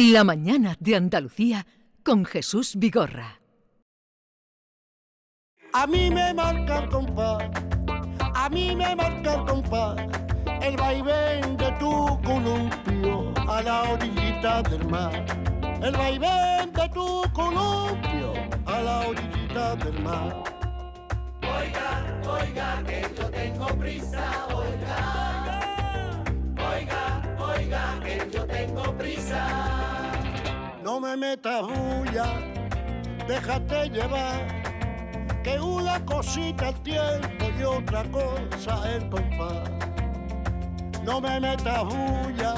La mañana de Andalucía con Jesús Vigorra. A mí me marca el compás, a mí me marca el compás, el vaivén de tu columpio a la orillita del mar. El vaivén de tu columpio a la orillita del mar. Oiga, oiga, que yo tengo prisa, oiga. Oiga, oiga, que yo tengo prisa. No me metas bulla, déjate llevar, que una cosita el tiempo y otra cosa el compás. No me metas bulla,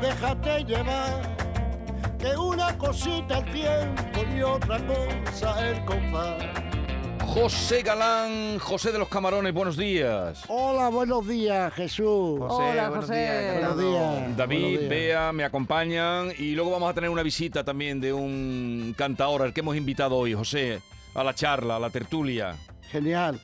déjate llevar, que una cosita el tiempo y otra cosa el compás. José Galán, José de los Camarones, buenos días. Hola, buenos días, Jesús. Hola, buenos José. días, Buenos días. David, buenos días. Bea, me acompañan y luego vamos a tener una visita también de un cantador al que hemos invitado hoy, José, a la charla, a la tertulia, Genial.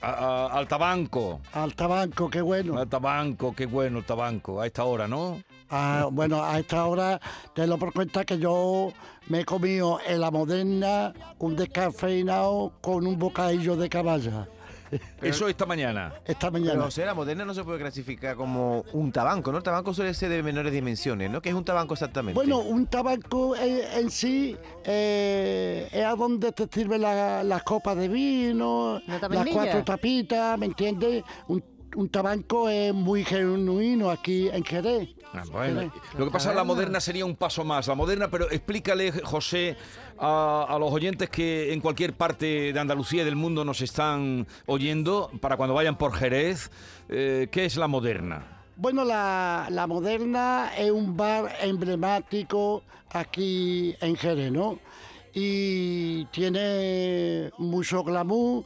a- a- al tabanco. Al tabanco, qué bueno. Al tabanco, qué bueno el tabanco, a esta hora, ¿no? Ah, bueno, a esta hora te lo por cuenta que yo me he comido en la moderna un descafeinado con un bocadillo de caballa Eso esta mañana. esta Pero mañana. José, la moderna no se puede clasificar como un tabanco, ¿no? El tabanco suele ser de menores dimensiones, ¿no? ¿Qué es un tabanco exactamente? Bueno, un tabaco en, en sí eh, es a donde te sirven la- las copas de vino, las cuatro tapitas, ¿me entiendes? Un, un tabaco es muy genuino aquí en Jerez. Ah, bueno, lo que pasa es que la moderna sería un paso más. La moderna, pero explícale, José, a, a los oyentes que en cualquier parte de Andalucía y del mundo nos están oyendo, para cuando vayan por Jerez, eh, ¿qué es la moderna? Bueno, la, la Moderna es un bar emblemático aquí en Jerez, ¿no? Y tiene mucho glamour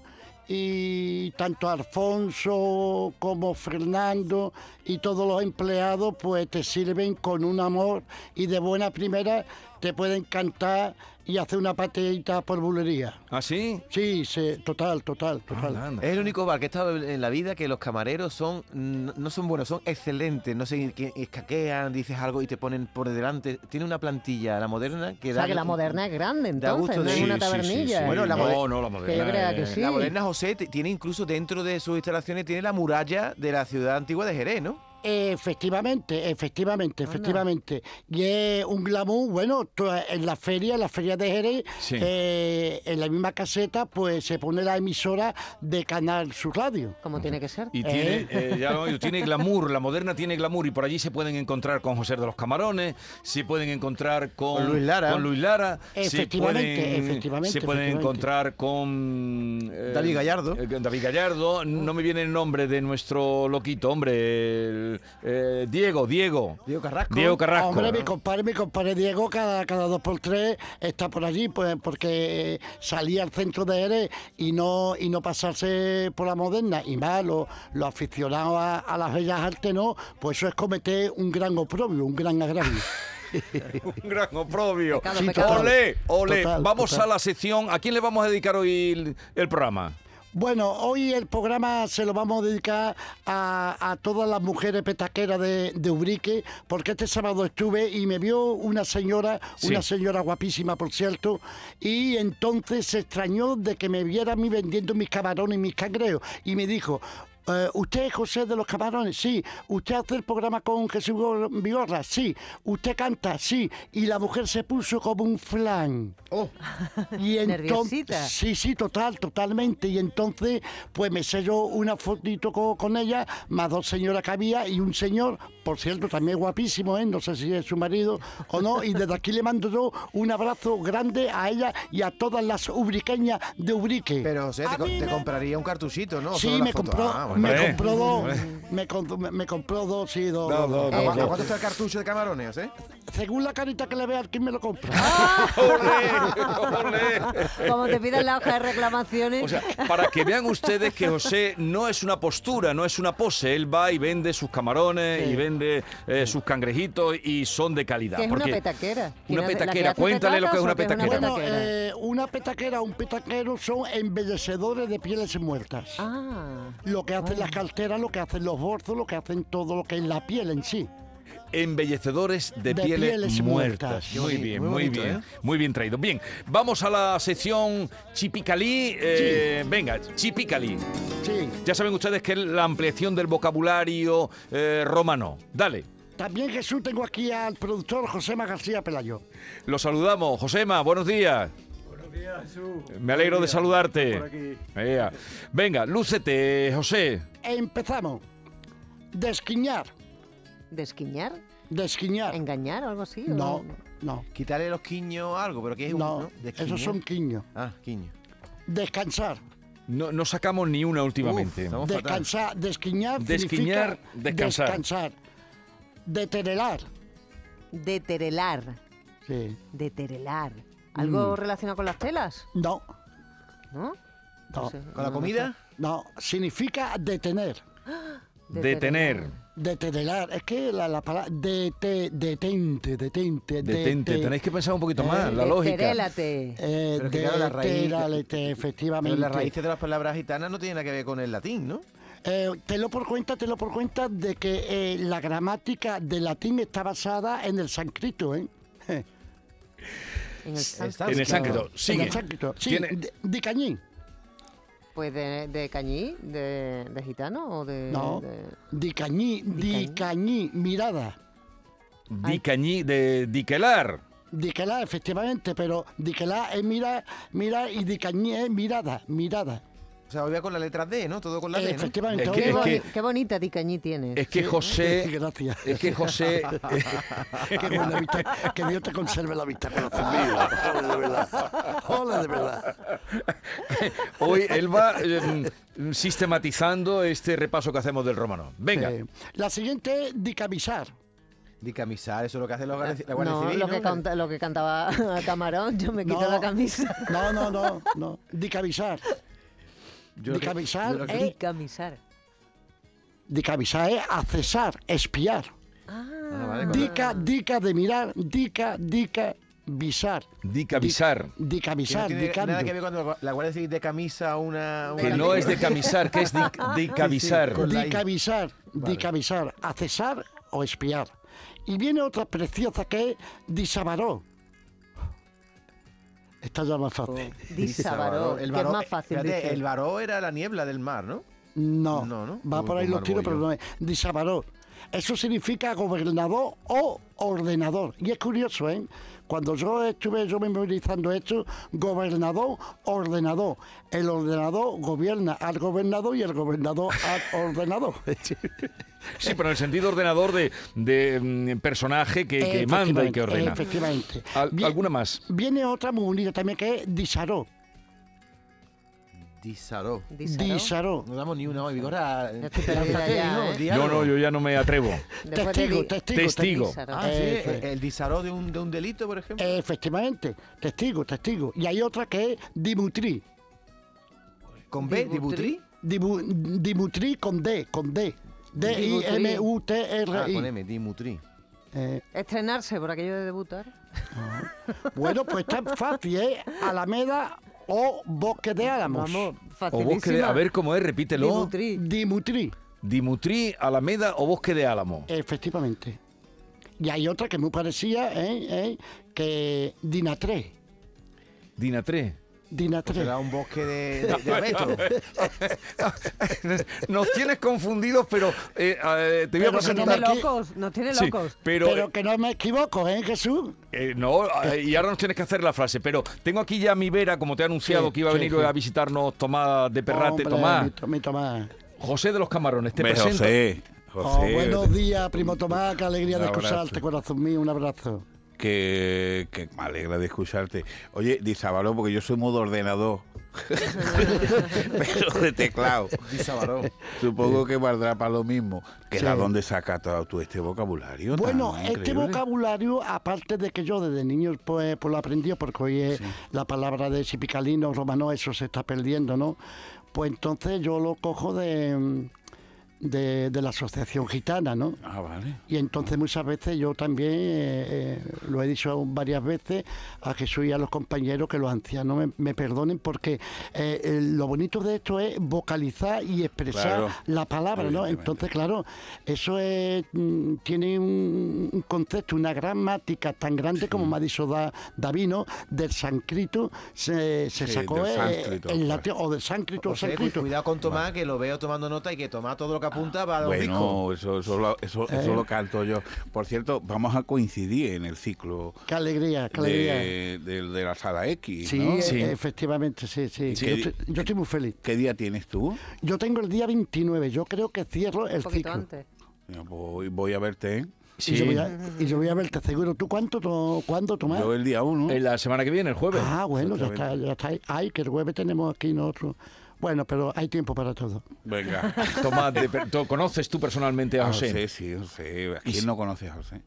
y tanto Alfonso como Fernando y todos los empleados pues te sirven con un amor y de buena primera te pueden cantar y hacer una pateita por bulería. ¿Ah, sí? Sí, sí, total, total, total. Es el único bar que he estado en la vida que los camareros son no son buenos, son excelentes. No sé, que escaquean, dices algo y te ponen por delante. Tiene una plantilla, la moderna, que O da. sea, que la moderna es grande, da entonces, gusto no es una Sí, sí, sí, tabernilla. sí. Bueno, la no, no, la Que moderna. yo crea que sí. La moderna, José, tiene incluso dentro de sus instalaciones tiene la muralla de la ciudad antigua de Jerez, ¿no? Efectivamente, efectivamente, efectivamente. Y es un glamour, bueno, en la feria, en la feria de Jerez, Sí. eh, en la misma caseta, pues se pone la emisora de Canal Sur Radio. Como tiene que ser. Y tiene, eh, ya lo oído, tiene glamour, la moderna tiene glamour y por allí se pueden encontrar con José de los Camarones, se pueden encontrar con, Con Luis Lara. con Luis Lara, se Efectivamente, pueden, efectivamente, se pueden efectivamente. encontrar con eh, David Gallardo. eh, David Gallardo, no me viene el nombre de nuestro loquito, hombre, el, eh, Diego, Diego. Diego Carrasco. Diego Carrasco. Hombre, mi compadre, mi compadre Diego, cada, cada dos por tres está por allí, pues porque salía al centro de Jerez y no, y no pasarse por la moderna, y más los los aficionados a, a las bellas artes, no, pues eso es cometer un gran oprobio, un gran agravio. Un gran oprobio. Sí. Ole, ole. Total, Vamos total. a la sección. ¿A quién le vamos a dedicar hoy el, el programa? Bueno, hoy el programa se lo vamos a dedicar a, a todas las mujeres petaqueras de, de Ubrique, porque este sábado estuve y me vio una señora, Sí. una señora guapísima, por cierto, y entonces se extrañó de que me viera a mí vendiendo mis camarones y mis cangreos, y me dijo... eh, ¿Usted es José de los Camarones? Sí. ¿Usted hace el programa con Jesús Vigorra? Sí. ¿Usted canta? Sí. Y la mujer se puso como un flan. Y entonces, Nerviosita. sí, sí, total, totalmente. Y entonces, pues me selló una fotito co- con, ella, más dos señoras que había y un señor, por cierto, también guapísimo, ¿eh? no sé si es su marido o no. Y desde aquí le mando yo un abrazo grande a ella y a todas las ubriqueñas de Ubrique. Pero, José, te, co- compraría un cartuchito, ¿no? ¿O Sí, me foto? compró, Ah, bueno. Me compró dos, me, compró dos, sí, dos. No, no, ¿A, no, cua- a no. cuánto está el cartucho de camarones, eh? Según la carita que le vea, ¿quién me lo compra? ¡Ole! ¡Ole! Como te piden la hoja de reclamaciones. O sea, para que vean ustedes que José no es una postura, no es una pose. Él va y vende sus camarones Sí. y vende eh, sus cangrejitos y son de calidad. es una petaquera. ¿Quién Una petaquera. Cuéntale lo que es una o petaquera. Bueno, eh, una petaquera, un petaquero son embellecedores de pieles muertas. Ah. Lo que hacen las carteras, lo que hacen los bolsos, lo que hacen todo lo que es la piel en sí. Embellecedores de, De pieles, pieles muertas. Muy bien, muy bonito, bien. ¿eh? Muy bien traído. Bien, vamos a la sección Chipicalí. eh, Venga, Chipicalí. Sí. Ya saben ustedes que es la ampliación del vocabulario eh, romano. Dale. También Jesús tengo aquí al productor Josema García Pelayo. Lo saludamos. Josema, buenos días. Jesús. Me alegro de saludarte. Por aquí. Venga, lúcete, José. Empezamos. Desquiñar. ¿Desquiñar? Desquiñar. ¿Engañar o algo así? o No, no, Quitarle los quiños a algo, pero que es un. no. ¿De Esos son quiños. Ah, quiño. Descansar. No, no sacamos ni una últimamente. estamos- fatal. Descansar. Desquiñar. Desquiñar, significa descansar. Descansar. Deterelar. Deterelar. Sí. Deterelar. ¿Algo Mm. relacionado con las telas? No, ¿No? no, sé. ¿Con la comida? no. Significa detener. Detener. Deterelar. Es que la, la palabra. Dete, detente, detente. Detente. dete- Tenéis que pensar un poquito Eh, más, la lógica. Deterélate. Eh, Pero claro, la raíz- deteralete, Pero efectivamente. las raíces de las palabras gitanas no tienen nada que ver con el latín, ¿no? Eh, te lo por cuenta, te lo por cuenta de que eh, la gramática del latín está basada en el sánscrito, ¿eh? En el En el sánscrito. En el sánscrito. Sí, Tiene- de, de cañí. Pues de, de cañí, de, de gitano o de... No. de- Di cañí, di cañí, mirada. Dicañí de diquelar. Diquelá, efectivamente, pero diquelá es mira, mira y di cañí es mirada, mirada. O sea, volvía con la letra D, ¿no? Todo con la D, ¿no? efectivamente. Es que- Qué, es boni- que- qué bonita di cañí tienes. Es que José. Gracias. Es que José. Qué buena vista. Que Dios te conserve la vista, corazón mío. Hola, de verdad. Hola, de verdad. Hoy él va eh, sistematizando este repaso que hacemos del romano. Venga. Eh, la siguiente es dicamisar. Dicamisar, eso es lo que hacen los guardias la Guardia no, Civil, lo, ¿no? que canta- lo que cantaba Camarón, yo me quito No. la camisa. No, no, no, no. Dicamisar. Yo que- Dicamisar yo lo que- es, Dicamisar. dicamisar es accesar, espiar. Ah, vale, con- Dica, dica de mirar, dica, dica, visar. Dicavisar. que no Dicamisar, tiene nada que ver cuando la Guardia Civil de camisa una... Que una- no es de camisar, que es dic- dicavisar. con la I. Dicavisar, dicavisar, accesar o espiar. Y viene otra preciosa que es disabaró. Esta ya más fácil. Disabaró, El que es varó- más fácil decir. el varó era la niebla del mar, ¿no? No, No, ¿no? va por ahí los tiros, pero no es. Disabaró. Eso significa gobernador o ordenador. Y es curioso, ¿eh? Cuando yo estuve yo memorizando esto, gobernador, ordenador. El ordenador gobierna al gobernador y el gobernador al ordenador. Sí, pero en el sentido ordenador de, de, mm, personaje que, que manda y que ordena. Efectivamente. Al- Bien- ¿Alguna más? Viene otra muy bonita también que es disaró. Disaró. Disaró. No damos ni una hoy, ya, ¿no? ¿eh? Yo algo. no, yo ya no me atrevo. Testigo, testigo, Testigo. Ah, sí, Eso el, disaró de un, de un delito, por ejemplo. Efectivamente, testigo, testigo. Y hay otra que es dimutrí. Con B, Dibutri. Dibutri. Dimu- dimutrí con D, con D. D-I-M-U-T-R-I. Ah, con M, Dimutri. Eh, Estrenarse por aquello de debutar. bueno, pues está fácil, ¿eh? Alameda o Bosque de Álamos. Vamos, O bosque de, a ver cómo es, repítelo. Dibutri. Dimutrí, Dimutrí, Alameda o Bosque de Álamo. efectivamente. Y hay otra que muy parecida, ¿eh? ¿eh? Que Dinatré. Dinatré. Dinatré. Será un bosque de, de, de abeto. Nos tienes confundidos, pero eh, eh, te voy a Pero que no Nos tiene presentar. locos, nos tiene Sí, locos. pero, Pero que no me equivoco, ¿eh, Jesús? eh, no, eh, y ahora nos tienes que hacer la frase. Pero tengo aquí ya a mi Vera, como te he anunciado Sí, que iba a venir sí. a visitarnos Tomás de Perrate. Hombre, Tomás, Mi, to- mi Tomás. José de los Camarones, te presento. José, Oh, José, buenos días, primo Tomás, qué alegría de escucharte, corazón mío, un abrazo. Que, que me alegra de escucharte. Oye, Disábalo, porque yo soy modo ordenador, pero de teclado. Supongo que valdrá para lo mismo. Que Sí. ¿De dónde sacas todo tú este vocabulario? tan Bueno, este vocabulario, aparte de que yo desde niño pues, pues lo aprendí, porque hoy es la palabra de sipicalino, romano, eso se está perdiendo, ¿no? Pues entonces yo lo cojo de, de, de la Asociación Gitana, ¿no? Ah, vale. Y entonces muchas veces yo también eh, eh, lo he dicho varias veces a Jesús y a los compañeros que los ancianos me, me perdonen porque eh, lo bonito de esto es vocalizar y expresar Claro, la palabra, ¿no? Entonces, claro, eso es, mm, tiene un, un concepto, una gramática tan grande como me ha dicho Da- Davino, del sánscrito se, se Sí, sacó del eh, claro. latín, o del sánscrito o cu- sánscrito. cuidado con Tomás, que lo veo tomando nota y que toma todo lo que apunta para dar un disco. Bueno, eso, eso, lo, eso, eso lo canto yo. Por cierto, vamos a coincidir en el ciclo Qué alegría, qué alegría. de, de- de la sala X, Sí, ¿no? e- Sí. efectivamente, sí, sí. Sí. Yo, estoy, yo estoy muy feliz. ¿Qué día tienes tú? Yo tengo el día 29, yo creo que cierro el Un ciclo. antes. Voy, voy a verte. ¿eh? Y, yo voy a, y yo voy a verte seguro. ¿Tú cuánto, to- cuándo, Tomás? Yo el día uno. En la semana que viene, el jueves. Ah, bueno, ya está, ya está. ahí. Ay, que el jueves tenemos aquí nosotros. Bueno, pero hay tiempo para todo. Venga. Tomás, de per- ¿tú ¿conoces tú personalmente a José? José, sí, José. ¿A Y quién no conoce a José?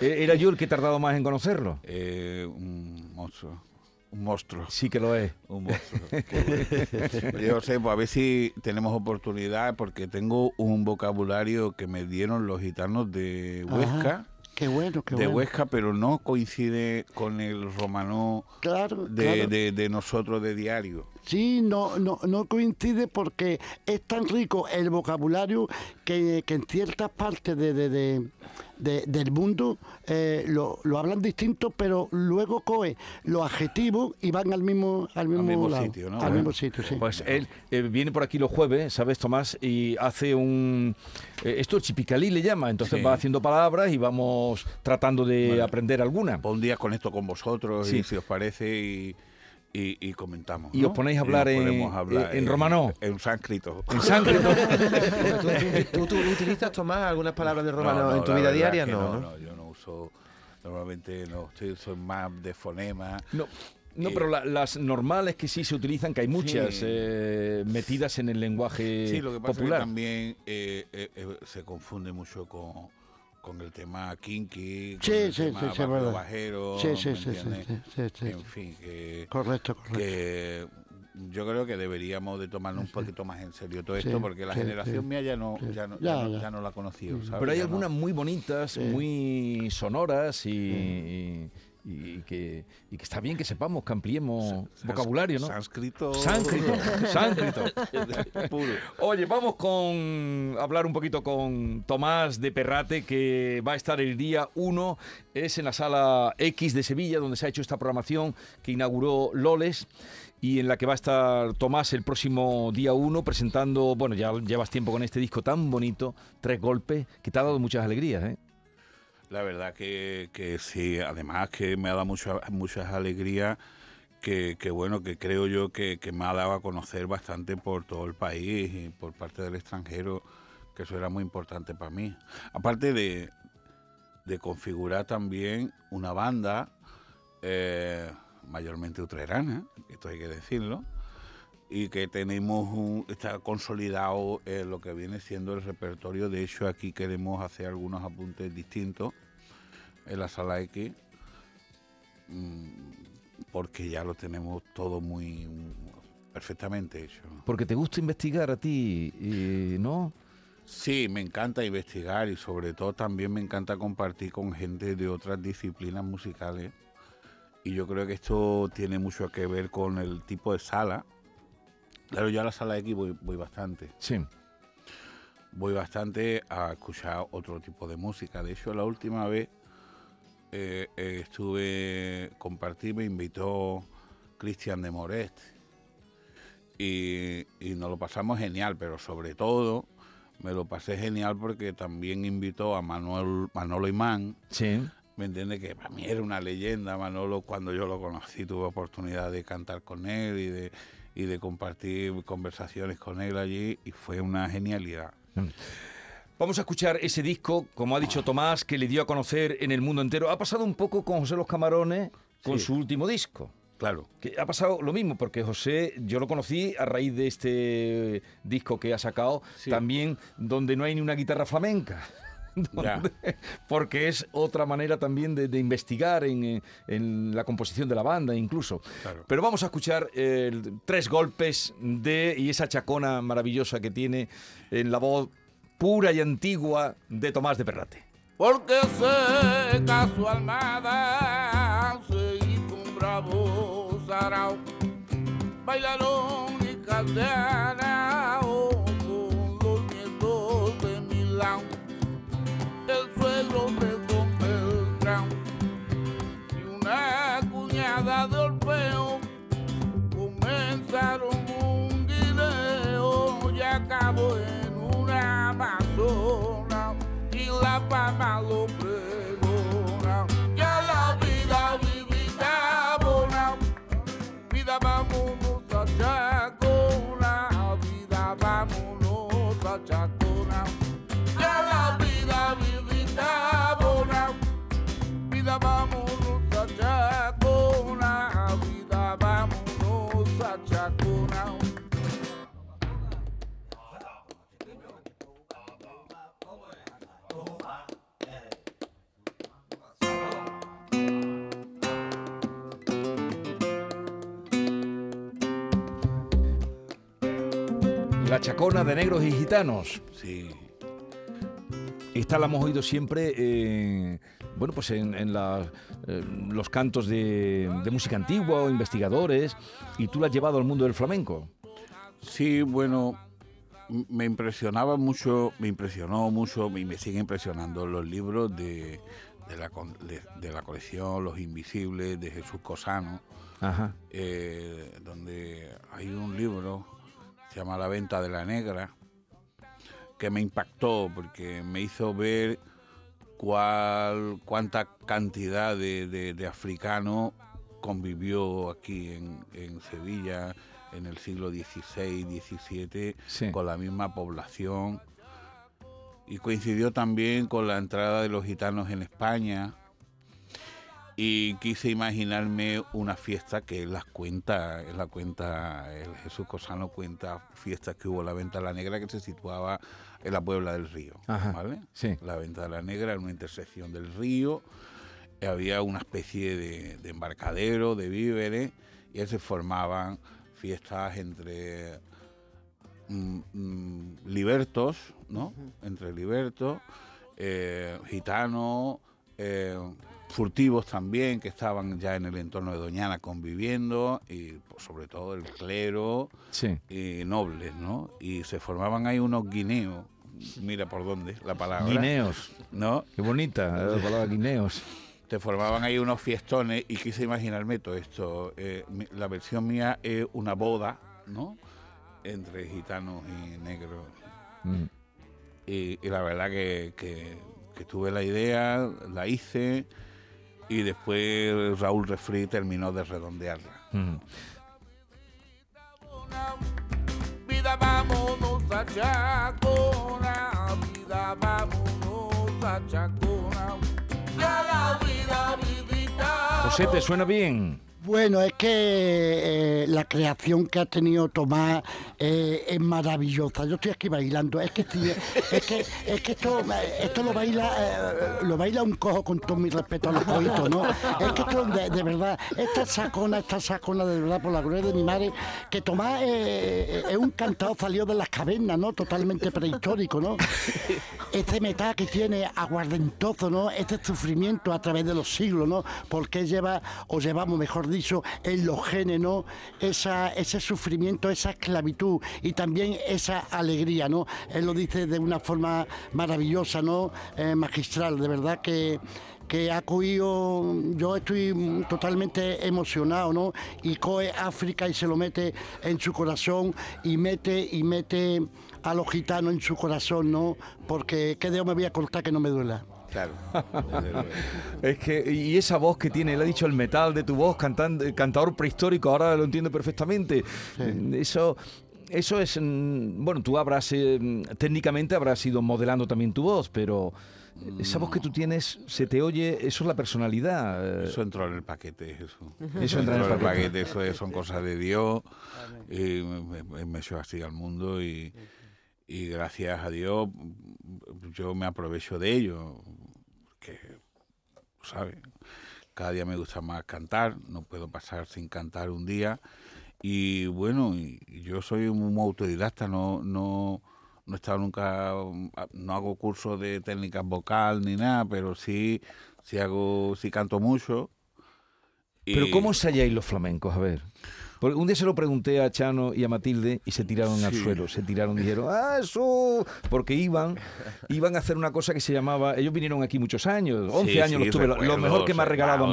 Eh, ¿Era yo el que he tardado más en conocerlo? Eh, un monstruo. Un monstruo. Sí que lo es. Un monstruo. Oye, José, pues a ver si tenemos oportunidad, porque tengo un vocabulario que me dieron los gitanos de Huesca. Ajá. Qué bueno, qué de bueno. Huesca, pero no coincide con el romano Claro, de, claro. de- de nosotros de diario. Sí, no, no, no coincide porque es tan rico el vocabulario que, que en ciertas partes de, de- de- de- del mundo eh, lo, lo hablan distinto, pero luego coge los adjetivos y van al mismo, al mismo, mismo lado, sitio, ¿no? Al Bueno. mismo sitio, sí. Pues él eh, viene por aquí los jueves, ¿sabes, Tomás? Y hace un... eh, esto chipicalí le llama, entonces Sí. va haciendo palabras y vamos tratando de Bueno. aprender alguna. Pues un día conecto con vosotros Sí. y si os parece y, y- y comentamos. Y ¿no? os ponéis a hablar en- hablar en sánscrito. En sánscrito. ¿Tú, tú- tú- tú utilizas, Tomás, algunas palabras de romano No, no, en tu vida diaria? que No, no, ¿no? Yo no uso, normalmente no, estoy, soy más de fonema. No, no pero la- las normales que sí se utilizan, que hay muchas Sí. eh, metidas en el lenguaje Sí, lo que pasa popular. es que también eh, eh, eh, se confunde mucho con, con el tema kinky, con Sí, el sí, tema sí, barrio bajero, Sí, sí, ¿me sí, sí, entiendes? sí, sí, sí, En fin, que, Correcto, correcto. que yo creo que deberíamos de tomarnos un poquito más en serio todo Sí, esto, porque la sí, generación sí. mía ya no, Sí. ya no, Ya, ya no, ya. ya no la ha conocido, ¿sabes? Pero hay Ya no. algunas muy bonitas, Sí. muy sonoras y, y- y que, y que está bien que sepamos, que ampliemos vocabulario, ¿no? Sánscrito. Sánscrito, sánscrito. Oye, vamos con hablar un poquito con Tomás de Perrate, que va a estar el día 1, es en la sala X de Sevilla, donde se ha hecho esta programación que inauguró Loles y en la que va a estar Tomás el próximo día 1 presentando, bueno, ya llevas tiempo con este disco tan bonito, Tres Golpes, que te ha dado muchas alegrías, ¿eh? La verdad que, que sí, además que me ha dado mucha- muchas alegrías, que, que bueno, que creo yo que, que me ha dado a conocer bastante por todo el país y por parte del extranjero, que eso era muy importante para mí. Aparte de, de configurar también una banda eh, mayormente utrerana, esto hay que decirlo, y que tenemos un, está consolidado eh, lo que viene siendo el repertorio. De hecho, aquí queremos hacer algunos apuntes distintos en la sala X, mm, porque ya lo tenemos todo muy mm, perfectamente hecho. Porque te gusta investigar a ti, ¿no? Sí, me encanta investigar y sobre todo también me encanta compartir con gente de otras disciplinas musicales. Y yo creo que esto tiene mucho que ver con el tipo de sala. Claro, yo a la sala X voy, voy bastante. Sí. Voy bastante a escuchar otro tipo de música. De hecho, la última vez eh, eh, estuve, compartí, me invitó Cristian de Morest. Y, y nos lo pasamos genial, pero sobre todo me lo pasé genial porque también invitó a Manuel, Manolo Imán, Sí. ¿me entiendes? Que para mí era una leyenda, Manolo, cuando yo lo conocí tuve oportunidad de cantar con él y de, y de compartir conversaciones con él allí y fue una genialidad. Vamos a escuchar ese disco, como ha dicho Tomás, que le dio a conocer en el mundo entero. Ha pasado un poco con José Los Camarones con Sí. su último disco. Claro, Que ha pasado lo mismo, porque José, yo lo conocí a raíz de este disco que ha sacado, Sí. también donde no hay ni una guitarra flamenca. Donde- porque es otra manera también de, de investigar en, eh, en la composición de la banda incluso. Claro. Pero vamos a escuchar eh, tres golpes de y esa chacona maravillosa que tiene en la voz pura y antigua de Tomás de Perrate. Porque sé que a su almada se hizo un bravo sarao. Bailaron y Orfeo comenzaron un guineo y acabó en una amazona y la fama lo pregona. Ya la vida vivida bona, vida vámonos a Chacona, chacona de negros y gitanos. Sí. Esta la hemos oído siempre, eh, bueno, pues en, en la- eh, los cantos de, de música antigua o investigadores, y tú la has llevado al mundo del flamenco. Sí, bueno, me impresionaba mucho, me impresionó mucho y me sigue impresionando los libros de, de la, con- de- de la colección Los Invisibles de Jesús Cosano, Ajá. eh, donde hay un libro, se llama La Venta de la Negra, que me impactó porque me hizo ver cuál, cuánta cantidad de, de, convivió aquí en, en Sevilla en el siglo XVI, XVII, Sí. con la misma población. Y coincidió también con la entrada de los gitanos en España. Y quise imaginarme una fiesta que las cuenta, él la cuenta, el Jesús Cosano cuenta fiestas que hubo en la Venta de la Negra que se situaba en la Puebla del Río. Ajá, ¿vale? sí. La Venta de la Negra en una intersección del río, había una especie de, de embarcadero, de víveres, y ahí se formaban fiestas entre mm, mm, libertos, ¿no? Entre libertos, eh, gitanos, eh, furtivos también, que estaban ya en el entorno de Doñana conviviendo, y pues, sobre todo el clero Sí. y nobles, ¿no? Y se formaban ahí unos guineos, mira por dónde la palabra, Guineos. ¿no? Qué bonita eh, la palabra guineos. te formaban ahí unos fiestones y quise imaginarme todo esto. Eh, la versión mía es una boda, ¿no? Entre gitanos y negros. Mm. Y, y la verdad que, que- que tuve la idea, la hice y después Raúl Refri terminó de redondearla. Mm. Vida vámonos a Chacona, vida vámonos a Chacona. Ya la vida vivita. José, ¿te suena bien? Bueno, es que eh, la creación que ha tenido Tomás eh, es maravillosa. Yo estoy aquí bailando. Es que, eh, esto lo baila lo baila un cojo con todo mi respeto a los cojitos, ¿no? Es que esto, de, de verdad, esta sacona, esta sacona de verdad, por la gloria de mi madre, que Tomás es un cantado salió de las cavernas, ¿no? Totalmente prehistórico, ¿no? Este metal que tiene aguardentoso, ¿no? Este sufrimiento a través de los siglos, ¿no? Porque lleva, o llevamos, mejor dicho, en los genes, ¿no? Esa, ese sufrimiento, esa esclavitud y también esa alegría, ¿no? Él lo dice de una forma maravillosa, ¿no? Eh, magistral, de verdad que que ha cogido, yo estoy totalmente emocionado, ¿no? Y coge África y se lo mete en su corazón y mete y mete a los gitanos en su corazón, ¿no? Porque qué dedo me voy a cortar que no me duela. Claro. Es que, y esa voz que tiene, él ha dicho el metal de tu voz, cantante, cantador prehistórico, ahora lo entiendo perfectamente. Eso, eso es, mm, bueno, tú habrás, eh, técnicamente habrás ido modelando también tu voz, pero esa voz que tú tienes, se te oye, eso es la personalidad. eh, Eso entró en el paquete, eso. Eso entra en el paquete. eso es- son cosas de Dios. Y me, me, me echó así al mundo y, y gracias a Dios yo me aprovecho de ello. Que, ¿sabes? Cada día me gusta más cantar, no puedo pasar sin cantar un día. Y bueno, yo soy un autodidacta, no, no, no he estado nunca, no hago cursos de técnicas vocal ni nada, pero sí, sí hago, sí canto mucho. Pero Y- ¿cómo ensayáis los flamencos? A ver. Porque un día se lo pregunté a Chano y a Matilde y se tiraron al suelo, se tiraron y dijeron, ¡ah, eso! Porque iban, iban a hacer una cosa que se llamaba, ellos vinieron aquí muchos años, 11 Sí, años sí, los tuve, lo- mejor que me ha regalado a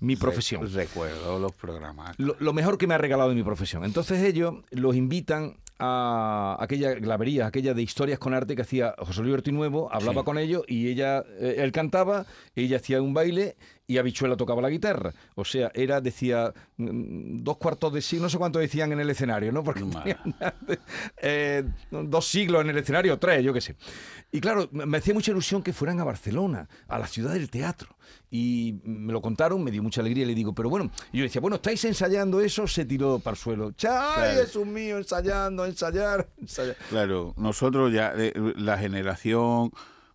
mi re- profesión. Recuerdo los programas. Lo, lo mejor que me ha regalado de mi profesión. Entonces ellos los invitan a aquella glavería, aquella de historias con arte que hacía José Luis Nuevo, hablaba Sí. con ellos y ella, eh, él cantaba, ella hacía un baile y Habichuela tocaba la guitarra. O sea, era, decía, mm, dos cuartos de siglo, no sé cuánto decían en el escenario, ¿no? Porque eh, dos siglos en el escenario, tres, yo qué sé. Y claro, me hacía mucha ilusión que fueran a Barcelona, a la ciudad del teatro. Y me lo contaron, me dio mucha alegría y le digo, pero bueno, y yo decía, bueno, ¿estáis ensayando eso? Se tiró para el suelo. ¡Ay, Claro. Jesús mío! Ensayando, ensayar, ensayar. Claro, nosotros ya, eh, la generación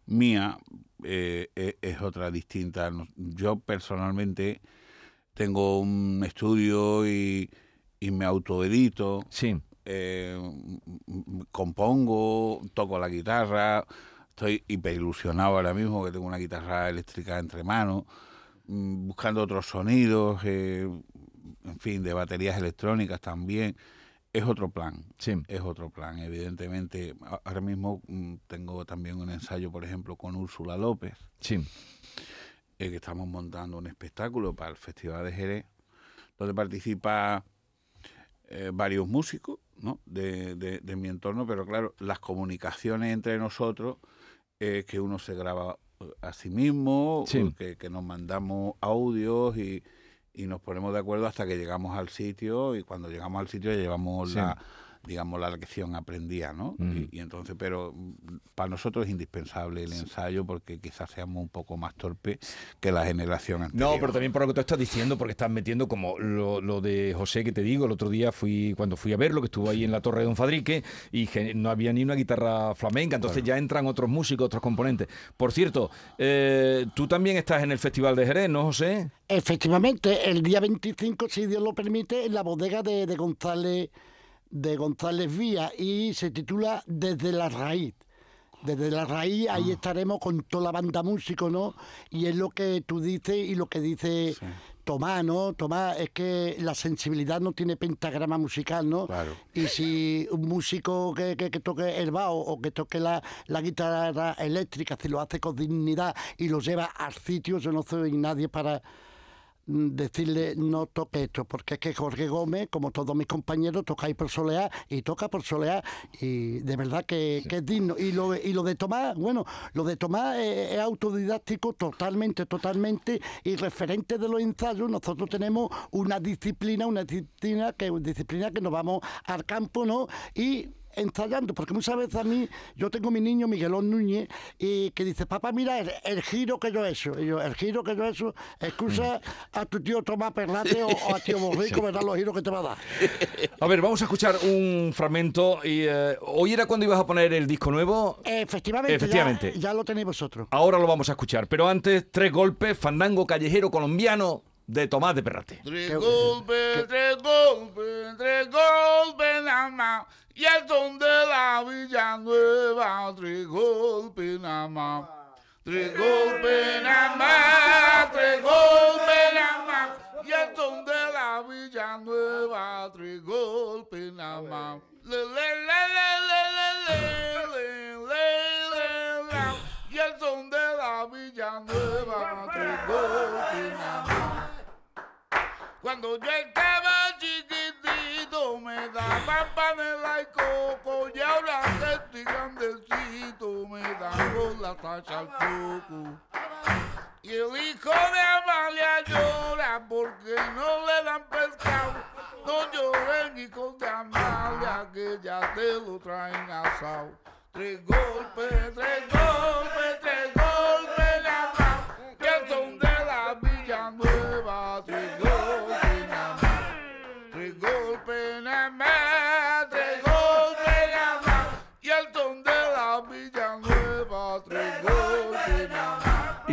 mía eh, eh, es otra distinta. Yo personalmente tengo un estudio y, y me autoedito, Sí, eh, compongo, toco la guitarra, estoy hiperilusionado ahora mismo que tengo una guitarra eléctrica entre manos, mm, buscando otros sonidos, eh, en fin, de baterías electrónicas también. Es otro plan sí. es otro plan, evidentemente. Ahora mismo mm, tengo también un ensayo, por ejemplo, con Úrsula López, Sí, eh, que estamos montando un espectáculo para el Festival de Jerez, donde participa eh, varios músicos ¿no? de, de- de mi entorno, pero claro, las comunicaciones entre nosotros, eh, que uno se graba eh, a sí mismo, Sí. que, que nos mandamos audios y, y nos ponemos de acuerdo hasta que llegamos al sitio y cuando llegamos al sitio ya llevamos Sí. la digamos la lección aprendida, ¿no? Mm. Y, y entonces, pero mm, para nosotros es indispensable el ensayo porque quizás seamos un poco más torpes que la generación anterior. No, pero también por lo que tú estás diciendo, porque estás metiendo como lo, lo de José que te digo, el otro día fui, cuando fui a verlo, que estuvo ahí en la Torre de Don Fadrique, y no había ni una guitarra flamenca, entonces ya entran otros músicos, otros componentes. Por cierto, eh, tú también estás en el Festival de Jerez, ¿no, José? Efectivamente, el día 25, si Dios lo permite, en la bodega de, de González de González Vía y se titula Desde la raíz. Desde la raíz ahí estaremos con toda la banda músico, ¿no? Y es lo que tú dices y lo que dice Tomás, ¿no? Tomás, es que la sensibilidad no tiene pentagrama musical, ¿no? Claro. Y si un músico que, que- que toque el bajo o que toque la, la guitarra eléctrica, si lo hace con dignidad y lo lleva al sitio, yo no soy nadie para decirle no toque esto, porque es que Jorge Gómez, como todos mis compañeros, toca ahí por solear y toca por solear y de verdad que, que es digno. Y lo, y lo de Tomás, bueno, lo de Tomás es, es autodidáctico totalmente, totalmente y referente de los ensayos, nosotros tenemos una disciplina, una disciplina que, disciplina que nos vamos al campo, ¿no? Y ensayando, porque muchas veces a mí, yo tengo mi niño Miguelón Núñez, y que dice, papá, mira el, el giro que yo he hecho. Y yo, el giro que yo he hecho, excusa a tu tío Tomás Perlate o, o a tío Borrico, verás los giros que te va a dar. A ver, vamos a escuchar un fragmento. Y, eh, ¿Hoy era cuando ibas a poner el disco nuevo? Efectivamente, Efectivamente. Ya, ya lo tenéis vosotros. Ahora lo vamos a escuchar, pero antes, tres golpes, fandango callejero colombiano de Tomás de Perrate. Tres golpes, tres golpes, tres golpes nada más. Y el son de la Villanueva, tres golpes nada más. Tres golpes nada más, tres golpes nada más. Y el son de la Villanueva, tres golpes nada más. Le, le, le, le, le, le, le, le, Y el son de la tres golpes nada más. Cuando yo me daban panela y coco y ahora que estoy grandecito me dan con la tacha al coco. Y el hijo de Amalia llora porque no le dan pescado. No lloren hijos de Amalia que ya te lo traen asado. Tres golpes, tres golpes, tres golpes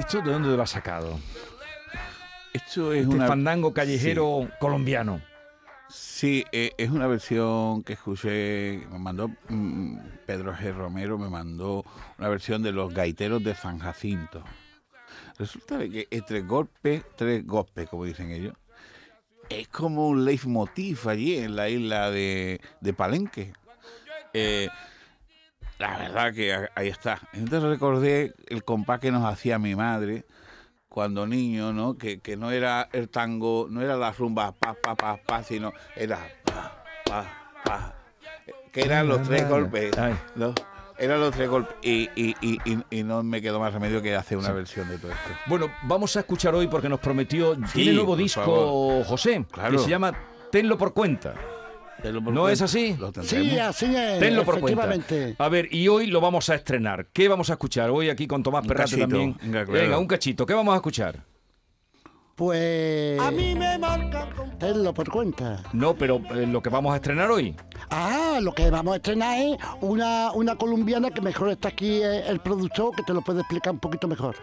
¿Esto de dónde lo has sacado? Esto es Este fandango callejero colombiano. Sí, eh, es una versión que escuché, me mandó mm, Pedro G. Romero, me mandó una versión de los gaiteros de San Jacinto. Resulta que entre golpes, tres golpes, como dicen ellos, es como un leitmotiv allí en la isla de, de Palenque. Eh, la verdad que ahí está. Entonces recordé el compás que nos hacía mi madre cuando niño, ¿no? Que, que no era el tango, no era la rumba pa, pa, pa, pa, sino era pa, pa, pa. Que eran los tres golpes. Eran los tres golpes. Y, y, y, y- y no me quedó más remedio que hacer una versión de todo esto. Bueno, vamos a escuchar hoy porque nos prometió. tiene nuevo disco, favor. José, que Claro. se llama Tenlo por cuenta. Tenlo por ¿No cuenta. es así? Lo Sí, así es. Tenlo por cuenta. A ver, y hoy lo vamos a estrenar. ¿Qué vamos a escuchar? Hoy aquí con Tomás cachito, también. venga, claro. Venga, un cachito. ¿Qué vamos a escuchar? Pues. A mí me marcan con Tenlo por cuenta. No, pero eh, lo que vamos a estrenar hoy. Ah, lo que vamos a estrenar es una, una colombiana que mejor está aquí eh, el productor, que te lo puede explicar un poquito mejor.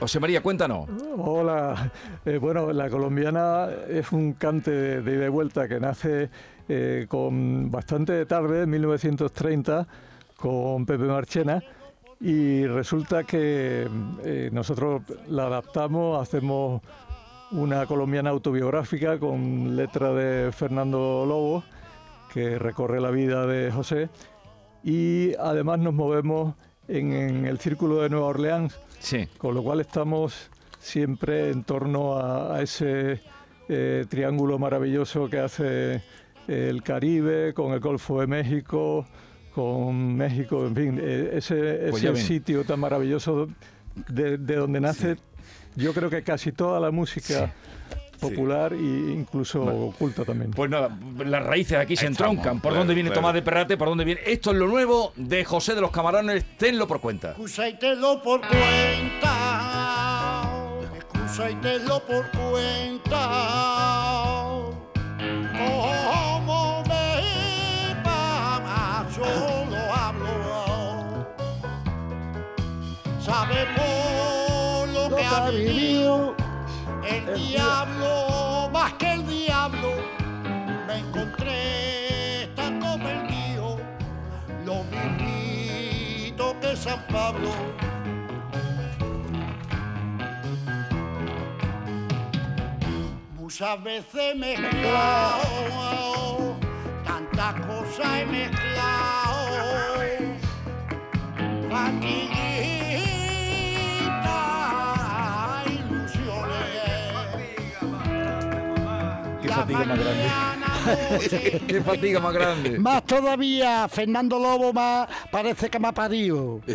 José María, cuéntanos. Hola, Eh, bueno, la colombiana es un cante de, ida y vuelta que nace eh, con bastante tarde, en 1930, con Pepe Marchena, y resulta que eh, nosotros la adaptamos, hacemos una colombiana autobiográfica con letra de Fernando Lobo, que recorre la vida de José, y además nos movemos en el Círculo de Nueva Orleans, Sí. con lo cual estamos siempre en torno a, a ese eh, triángulo maravilloso que hace el Caribe, con el Golfo de México, con México, en fin, eh, ese, Pues ese sitio tan maravilloso de, de donde nace, yo creo que casi toda la música popular e incluso oculta también. Pues nada, las raíces aquí se estamos, entroncan. ¿Por claro, dónde viene claro. Tomás de Perrate? ¿Por dónde viene? Esto es lo nuevo de José de los Camarones. Tenlo por cuenta. excusa y tenlo por cuenta. Excusa y tenlo por cuenta. Diablo, más que el diablo. Me encontré estando perdido lo mismito que San Pablo. Muchas veces he mezclado, tantas cosas he mezclado. Fatiga más grande. Qué fatiga más grande. Más todavía, Fernando Lobo más parece que me ha parido.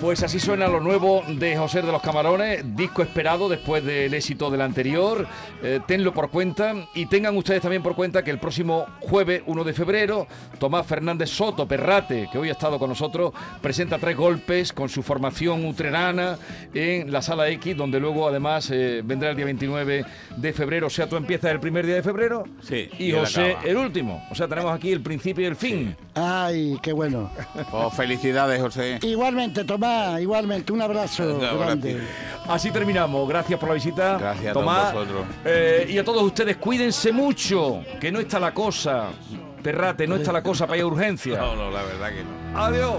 Pues así suena lo nuevo de José de los Camarones, disco esperado después del éxito del anterior. Eh, tenlo por cuenta y tengan ustedes también por cuenta que el próximo jueves 1 de febrero, Tomás Fernández Soto Perrate, que hoy ha estado con nosotros, presenta tres golpes con su formación utrerana en la sala X, donde luego además eh, vendrá el día 29 de febrero. O sea, tú empiezas el primer día de febrero Sí, y José el último. O sea, tenemos aquí el principio y el fin. Ay, qué bueno. Pues felicidades, José. Igualmente, Tomás, igualmente, un abrazo grande. gracias. Así terminamos. Gracias por la visita. Gracias a Tomás. todos vosotros. Eh, y a todos ustedes, cuídense mucho, que no está la cosa. Perrate, no está la cosa para ir a urgencia. No, no, la verdad que no. Adiós.